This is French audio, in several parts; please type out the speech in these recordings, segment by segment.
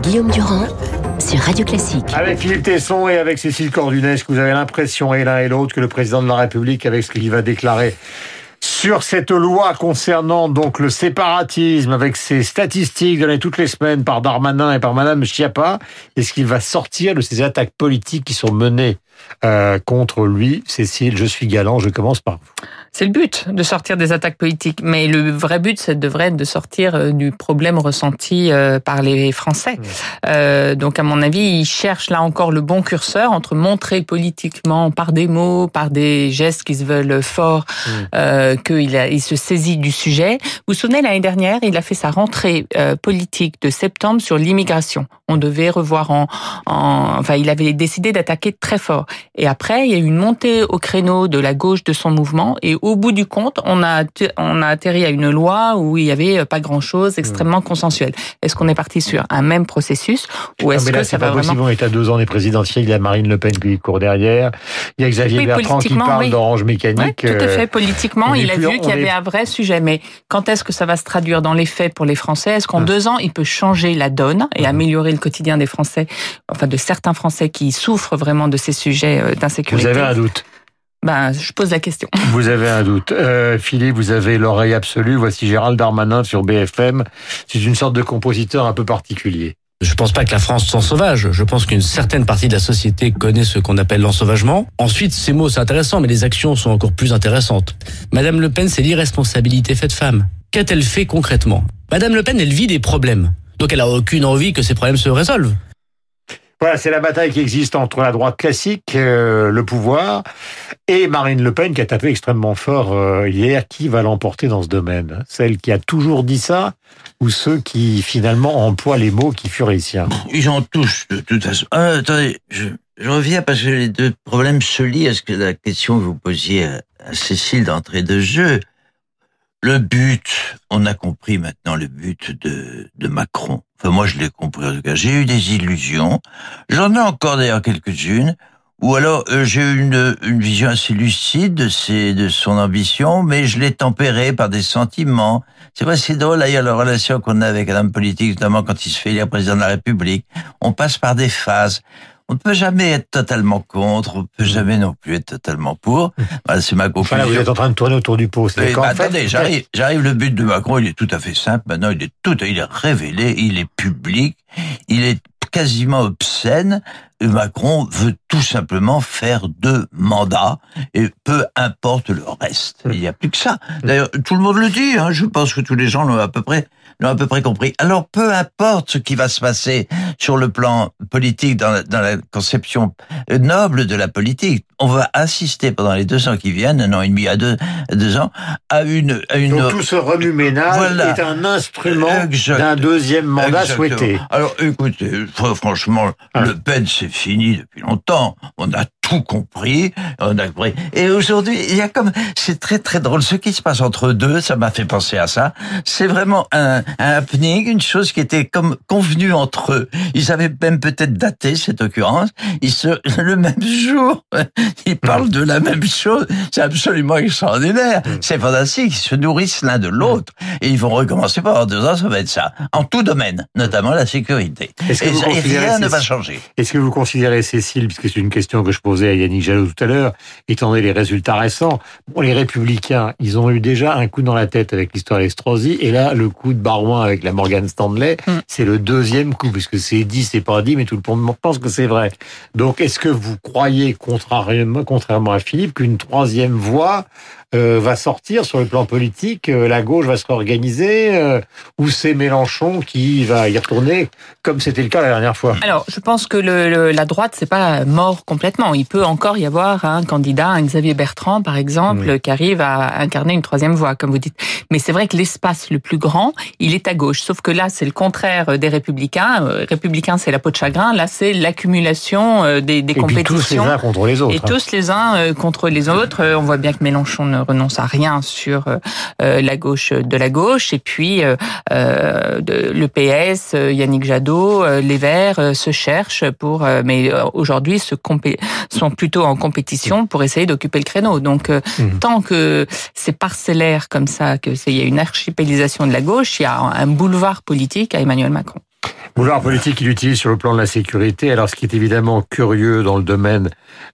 Guillaume Durand sur Radio Classique. Avec Philippe Tesson et avec Cécile Cordunet, que vous avez l'impression, et l'un et l'autre, que le président de la République, avec ce qu'il va déclarer sur cette loi concernant donc le séparatisme, avec ses statistiques données toutes les semaines par Darmanin et par Madame Schiappa, est-ce qu'il va sortir de ces attaques politiques qui sont menées euh, contre lui? Cécile, je suis galant, je commence par vous. C'est le but de sortir des attaques politiques, mais le vrai but, ça devrait être de sortir euh, du problème ressenti euh, par les Français. Euh, donc, à mon avis, il cherche là encore le bon curseur entre montrer politiquement par des mots, par des gestes qui se veulent forts, euh, qu'il il se saisit du sujet. Vous vous souvenez l'année dernière, il a fait sa rentrée euh, politique de septembre sur l'immigration. On devait revoir en, en, enfin, il avait décidé d'attaquer très fort. Et après, il y a eu une montée au créneau de la gauche de son mouvement et au bout du compte, on a, on a atterri à une loi où il y avait pas grand chose, extrêmement consensuel. Est-ce qu'on est parti sur un même processus ou est-ce mais là, que c'est ça pas va possible. On est à deux ans des présidentielles. Il y a Marine Le Pen qui court derrière. Il y a Xavier Oui, Bertrand qui parle oui. d'orange Ouais, mécanique. tout à euh, fait. Politiquement, est il a plus- vu qu'il y est- avait un vrai sujet. Mais quand est-ce que ça va se traduire dans les faits pour les Français? Est-ce qu'en Hum. deux ans, il peut changer la donne et améliorer le quotidien des Français, enfin de certains Français qui souffrent vraiment de ces sujets euh, Vous d'insécurité avez un doute. Ben, je pose la question. Vous avez un doute. Euh, Philippe, vous avez l'oreille absolue. Voici Gérald Darmanin sur BFM. C'est une sorte de compositeur un peu particulier. Je pense pas que la France soit sauvage. Je pense qu'une certaine partie de la société connaît ce qu'on appelle l'ensauvagement. Ensuite, ces mots, c'est intéressant, mais les actions sont encore plus intéressantes. Madame Le Pen, c'est l'irresponsabilité faite femme. Qu'a-t-elle fait concrètement? Madame Le Pen, elle vit des problèmes. Donc elle a aucune envie que ces problèmes se résolvent. Voilà, c'est la bataille qui existe entre la droite classique, euh, le pouvoir, et Marine Le Pen qui a tapé extrêmement fort euh, hier. Qui va l'emporter dans ce domaine Celle qui a toujours dit ça ou ceux qui finalement emploient les mots qui furent les siens? Ils en touchent de toute façon. Ah, attendez, je, je reviens parce que les deux problèmes se lient à ce que la question que vous posiez à, à Cécile d'entrée de jeu. Le but, on a compris maintenant le but de, de Macron. Enfin, moi, je l'ai compris en tout cas. J'ai eu des illusions. J'en ai encore d'ailleurs quelques-unes. Ou alors, euh, j'ai eu une, une vision assez lucide de, ses, de son ambition, mais je l'ai tempérée par des sentiments. C'est vrai, c'est drôle, d'ailleurs, la relation qu'on a avec un homme politique, notamment quand il se fait élire président de la République. On passe par des phases. On ne peut jamais être totalement contre, on ne peut jamais non plus être totalement pour. Voilà, c'est ma conclusion. vous êtes en train de tourner autour du pot. Mais, bah, fait- attendez, j'arrive, j'arrive. Le but de Macron, il est tout à fait simple. Maintenant, il est tout, il est révélé, il est public, il est quasiment obscène. Macron veut tout simplement faire deux mandats et peu importe le reste. Il n'y a plus que ça. D'ailleurs, tout le monde le dit. Hein, je pense que tous les gens l'ont à peu près l'ont à peu près compris. Alors, peu importe ce qui va se passer sur le plan politique, dans la, dans la conception noble de la politique, on va assister pendant les deux ans qui viennent, un an et demi à deux, à deux ans, à une, à une Donc tout ce remue-ménage Voilà. est un instrument Exact. d'un deuxième mandat Exactement. souhaité. Alors, écoutez, fr- franchement, Ah. Le Pen, c'est fini depuis longtemps. On a tout compris. On a compris. Et aujourd'hui, il y a comme, c'est très très drôle. Ce qui se passe entre deux, ça m'a fait penser à ça. C'est vraiment un, un happening, une chose qui était comme convenue entre eux. Ils avaient même peut-être daté cette occurrence. Ils se, le même jour, ils parlent de la même chose. C'est absolument extraordinaire. C'est fantastique. Ils se nourrissent l'un de l'autre. Et ils vont recommencer pendant deux ans, ça va être ça. En tout domaine, notamment la sécurité. Est-ce que Et, vous et considérez rien ne va changer. Est-ce que vous considérez, Cécile, puisque c'est une question que je à Yannick Jadot tout à l'heure, étant donné les résultats récents, bon, les Républicains, ils ont eu déjà un coup dans la tête avec l'histoire d'Estrosi, et là, le coup de Barouin avec la Morgan Stanley, Mm. c'est le deuxième coup, puisque c'est dit, c'est pas dit, mais tout le monde pense que c'est vrai. Donc, est-ce que vous croyez, contrairement, contrairement à Philippe, qu'une troisième voie euh, va sortir sur le plan politique, euh, la gauche va se réorganiser, euh, ou c'est Mélenchon qui va y retourner, comme c'était le cas la dernière fois Alors, je pense que le, le- la droite, c'est pas mort complètement. Il peut encore y avoir un candidat, un Xavier Bertrand, par exemple, qui arrive à incarner une troisième voie, comme vous dites. Mais c'est vrai que l'espace le plus grand, il est à gauche. Sauf que là, c'est le contraire des républicains. Euh, Républicains, c'est la peau de chagrin. Là, c'est l'accumulation euh, des, des Et puis tous les uns contre les autres. Et hein. tous les uns euh, contre les autres. Euh, On voit bien que Mélenchon ne renonce à rien sur euh, euh, la gauche de la gauche. Et puis euh, le PS, Yannick Jadot, les Verts se cherchent pour, mais aujourd'hui se sont plutôt en compétition pour essayer d'occuper le créneau. Donc Mhm. tant que c'est parcellaire comme ça, que c'est il y a une archipélisation de la gauche, il y a un boulevard politique à Emmanuel Macron. Boulevard politique, il utilise sur le plan de la sécurité. Alors, ce qui est évidemment curieux dans le domaine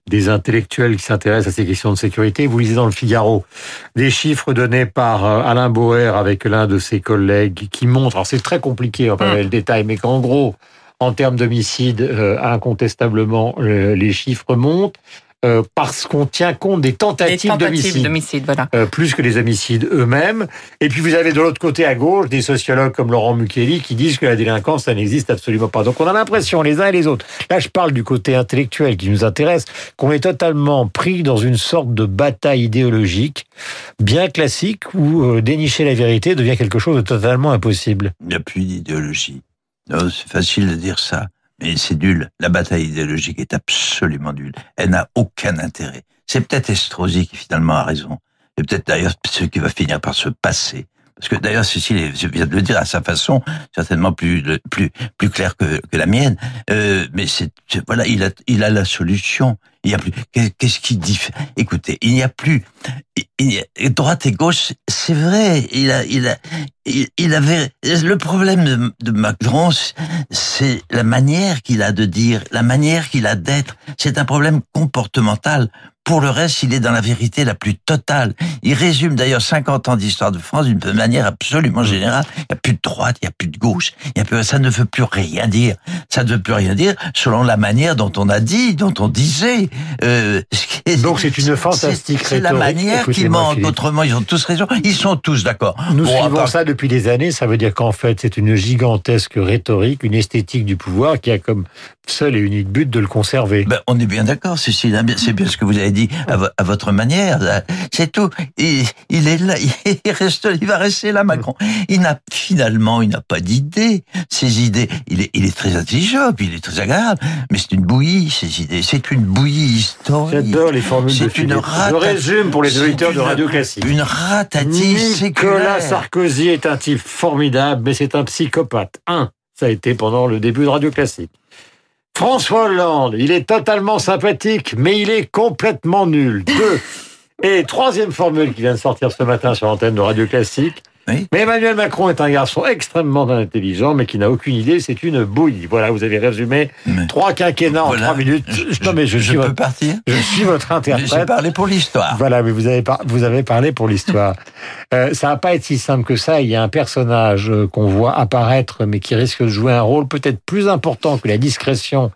des intellectuels qui s'intéressent à ces questions de sécurité, vous lisez dans le Figaro des chiffres donnés par euh, Alain Boer avec l'un de ses collègues qui montrent, alors c'est très compliqué, on va pas le détail, mais qu'en gros, en termes d'homicides, euh, incontestablement, les chiffres montent. Euh, parce qu'on tient compte des tentatives, tentatives d'homicide, voilà. euh, plus que les homicides eux-mêmes. Et puis vous avez de l'autre côté à gauche des sociologues comme Laurent Mukeli qui disent que la délinquance, ça n'existe absolument pas. Donc on a l'impression, les uns et les autres, là je parle du côté intellectuel qui nous intéresse, qu'on est totalement pris dans une sorte de bataille idéologique bien classique où euh, dénicher la vérité devient quelque chose de totalement impossible. Il n'y a plus d'idéologie. C'est facile de dire ça. Mais c'est nul. La bataille idéologique est absolument nulle. Elle n'a aucun intérêt. C'est peut-être Estrosi qui finalement a raison. Et peut-être d'ailleurs ce qui va finir par se passer. Parce que d'ailleurs, Cécile vient de le dire à sa façon, certainement plus plus plus clair que, que la mienne. Euh, mais c'est voilà, il a il a la solution. Il y a plus. Qu'est-ce qui dit Écoutez, il n'y a plus. Il y a, droite et gauche, c'est vrai. Il a il a il, avait le problème de, Macron, c'est la manière qu'il a de dire, la manière qu'il a d'être. C'est un problème comportemental. Pour le reste, il est dans la vérité la plus totale. Il résume d'ailleurs 50 ans d'histoire de France d'une manière absolument générale. Il n'y a plus de droite, il n'y a plus de gauche, il y a plus, ça ne veut plus rien dire. Ça ne veut plus rien dire selon la manière dont on a dit, dont on disait. Euh, Donc c'est une fantastique C'est la manière qui manque. Autrement, ils ont tous raison. Ils sont tous d'accord. Nous bon, suivons ça depuis des années. Ça veut dire qu'en fait, c'est une gigantesque rhétorique, une esthétique du pouvoir qui a comme seul et unique but de le conserver. Ben, on est bien d'accord, Cécile. Hein, c'est bien ce que vous avez dit à, votre manière. C'est tout. Il, il, est là. Il reste. Il va rester là, Macron. Il n'a finalement, il n'a pas d'idées. Ses idées. Il est, il est très intelligent, puis il est très agréable. Mais c'est une bouillie. Ses idées. C'est une bouillie historique. J'adore les formules C'est une Je résume pour les auditeurs de Radio Classique. Une ratative Nicolas Sarkozy est un type formidable, mais c'est un psychopathe. Un. Ça a été pendant le début de Radio Classique. François Hollande, il est totalement sympathique, mais il est complètement nul. Deux. Et troisième formule qui vient de sortir ce matin sur l'antenne de Radio Classique. Mais Emmanuel Macron est un garçon extrêmement intelligent, mais qui n'a aucune idée. C'est une bouille. Voilà, vous avez résumé trois quinquennats en trois minutes. Je, non, mais je, suis peux votre, partir. Je suis votre interprète. J'ai parlé pour l'histoire. Voilà, mais vous avez vous avez parlé pour l'histoire. euh, ça va pas être si simple que ça. Il y a un personnage euh, qu'on voit apparaître, mais qui risque de jouer un rôle peut-être plus important que la discrétion,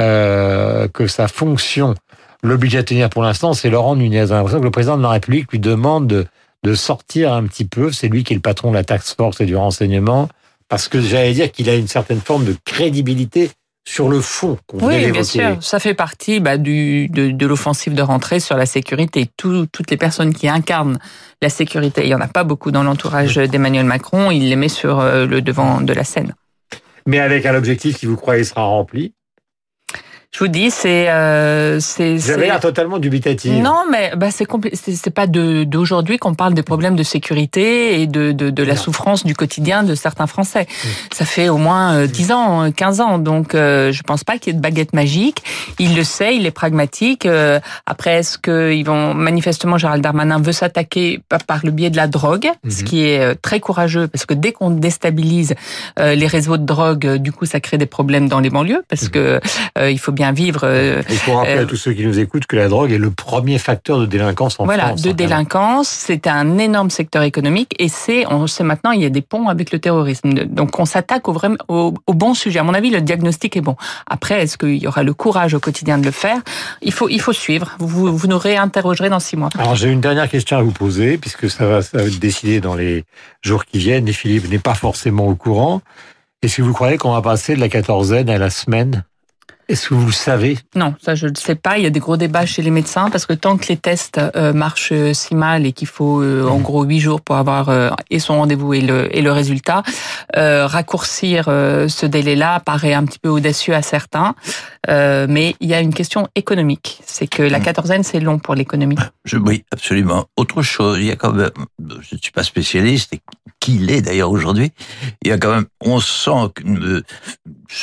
euh, que sa fonction l'oblige à tenir pour l'instant. C'est Laurent Nunez. A l'impression que le président de la République lui demande de sortir un petit peu. C'est lui qui est le patron de la taxe force et du renseignement, parce que j'allais dire qu'il a une certaine forme de crédibilité sur le fond. Oui, bien sûr. Ça fait partie bah, du, de, de l'offensive de rentrée sur la sécurité. Tout, toutes les personnes qui incarnent la sécurité, il n'y en a pas beaucoup dans l'entourage d'Emmanuel Macron, il les met sur euh, le devant de la scène. Mais avec un objectif qui vous croyez sera rempli je vous dis, c'est euh, avez l'air totalement dubitatif. Non, mais bah c'est c'est pas d'aujourd'hui qu'on parle des problèmes de sécurité et de de, de la souffrance du quotidien de certains Français. Mm. Ça fait au moins 10 euh, ans, 15 ans, donc euh, je pense pas qu'il y ait de baguette magique. Il le sait, il est pragmatique. Euh, après, est-ce que ils vont manifestement Gérald Darmanin veut s'attaquer par le biais de la drogue, ce mm-hmm. qui est euh, très courageux parce que dès qu'on déstabilise les réseaux de drogue, du coup, ça crée des problèmes dans les banlieues parce mm-hmm. que il faut bien vivre. Euh, Il faut rappeler à euh, tous ceux qui nous écoutent que la drogue est le premier facteur de délinquance en France. Voilà, de délinquance, c'est un énorme secteur économique et c'est, on sait maintenant, il y a des ponts avec le terrorisme. Donc on s'attaque au, au, au, bon sujet. À mon avis, le diagnostic est bon. Après, est-ce qu'il y aura le courage au quotidien de le faire? Il faut, il faut suivre. Vous, vous nous réinterrogerez dans six mois. Alors j'ai une dernière question à vous poser, puisque ça va, ça va être décidé dans les jours qui viennent et Philippe n'est pas forcément au courant. Est-ce que vous croyez qu'on va passer de la quatorzaine à la semaine? Est-ce que vous le savez? Non, ça je ne sais pas. Il y a des gros débats chez les médecins parce que tant que les tests euh, marchent euh, si mal et qu'il faut euh, en gros huit jours pour avoir et son rendez-vous et le, et le résultat, raccourcir ce délai-là paraît un petit peu audacieux à certains. mais il y a une question économique. C'est que la hmm. quatorzaine, c'est long pour l'économie. Je, oui, absolument. Autre chose, il y a quand même, je ne suis pas spécialiste, et qui l'est d'ailleurs aujourd'hui, il y a quand même, on sent, une,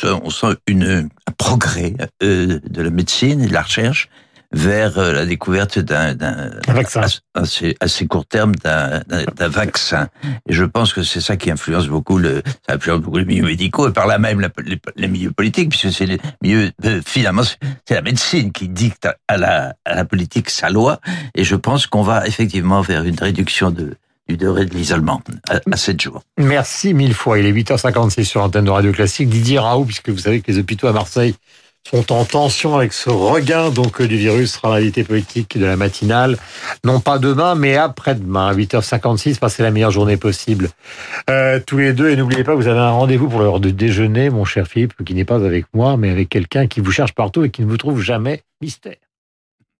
on sent une, un progrès euh, de la médecine et de la recherche vers euh, la découverte d'un d'un- Un vaccin. assez- assez, court terme d'un vaccin. Et je pense que c'est ça qui influence beaucoup le, ça influence beaucoup les milieux médicaux et par là même la- les, les milieux politiques, puisque c'est les milieux, euh, finalement, c'est c'est la médecine qui dicte à la, à la politique sa loi. Et je pense qu'on va effectivement vers une réduction de, du de l'isolement à, à 7 jours. Merci mille fois. Il est 8h56 sur l'antenne de Radio Classique. Didier Raoult, puisque vous savez que les hôpitaux à Marseille sont en tension avec ce regain donc du virus, sera l'invité politique de la matinale. Non pas demain, mais après-demain, à 8h56. Passez la meilleure journée possible euh, tous les deux. Et n'oubliez pas, vous avez un rendez-vous pour l'heure de déjeuner, mon cher Philippe, qui n'est pas avec moi, mais avec quelqu'un qui vous cherche partout et qui ne vous trouve jamais. Mystère.